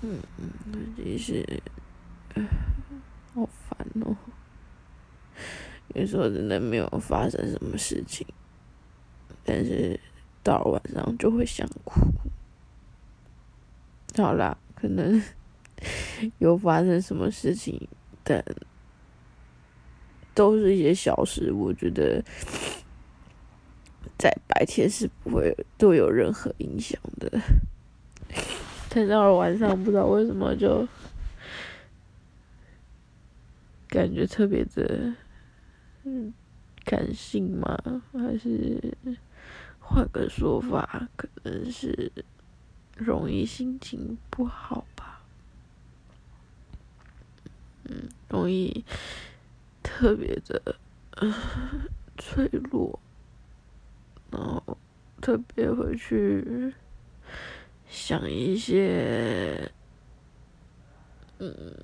嗯，其实，好烦哦。有时候真的没有发生什么事情，但是到了晚上就会想哭。好啦，可能 有发生什么事情，但都是一些小事。我觉得在白天是不会对有任何影响的。等到了晚上，不知道为什么就感觉特别的，感性吗？还是换个说法，可能是容易心情不好吧？嗯，容易特别的 脆弱，然后特别会去。想一些，嗯，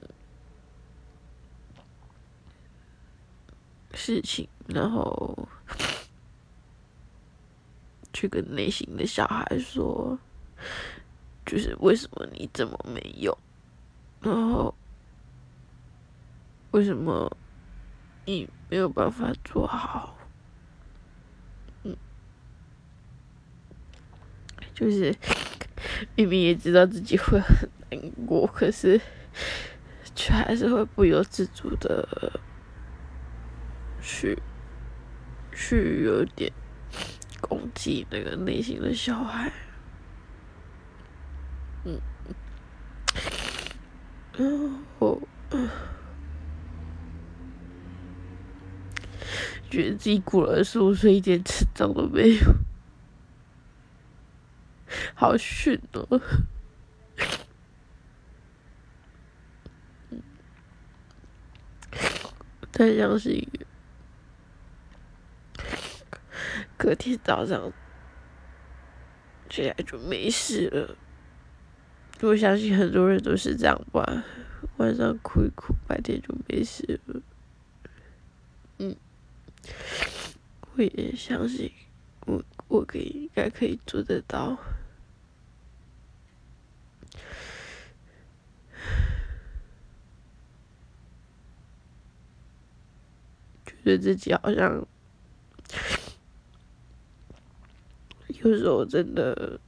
事情，然后去跟内心的小孩说，就是为什么你这么没用，然后为什么你没有办法做好，嗯，就是。明明也知道自己会很难过，可是却还是会不由自主的去去有点攻击那个内心的小孩。嗯，然后觉得自己过了十五岁一点成长都没有。好逊哦！但相信隔天早上起来就没事了。我相信很多人都是这样吧，晚上哭一哭，白天就没事了。嗯，我也相信，我我可以应该可以做得到。觉得自己好像有时候真的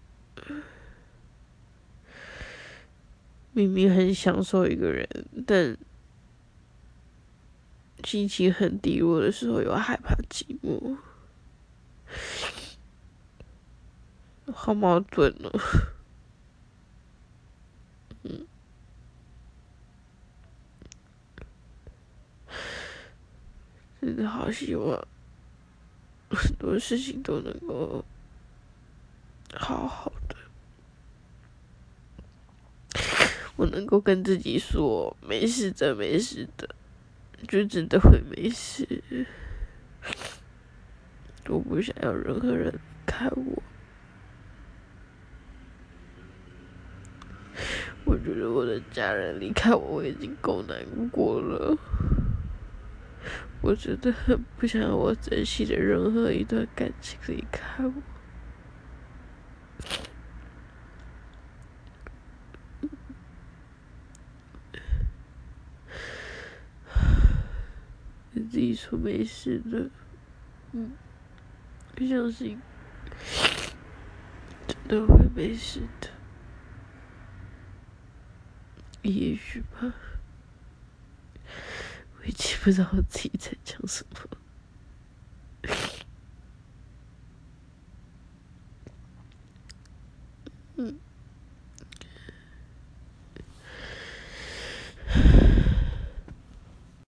明明很享受一个人，但心情很低落的时候又害怕寂寞，好矛盾哦。真的好希望很多事情都能够好好的，我能够跟自己说没事的，没事的，就真的会没事。我不想要任何人看我，我觉得我的家人离开我，我已经够难过了。我真的很不想我珍惜的任何一段感情离开我。你自己说没事的，嗯，相信真的会没事的，也许吧。已经不知道自己在讲什么。嗯。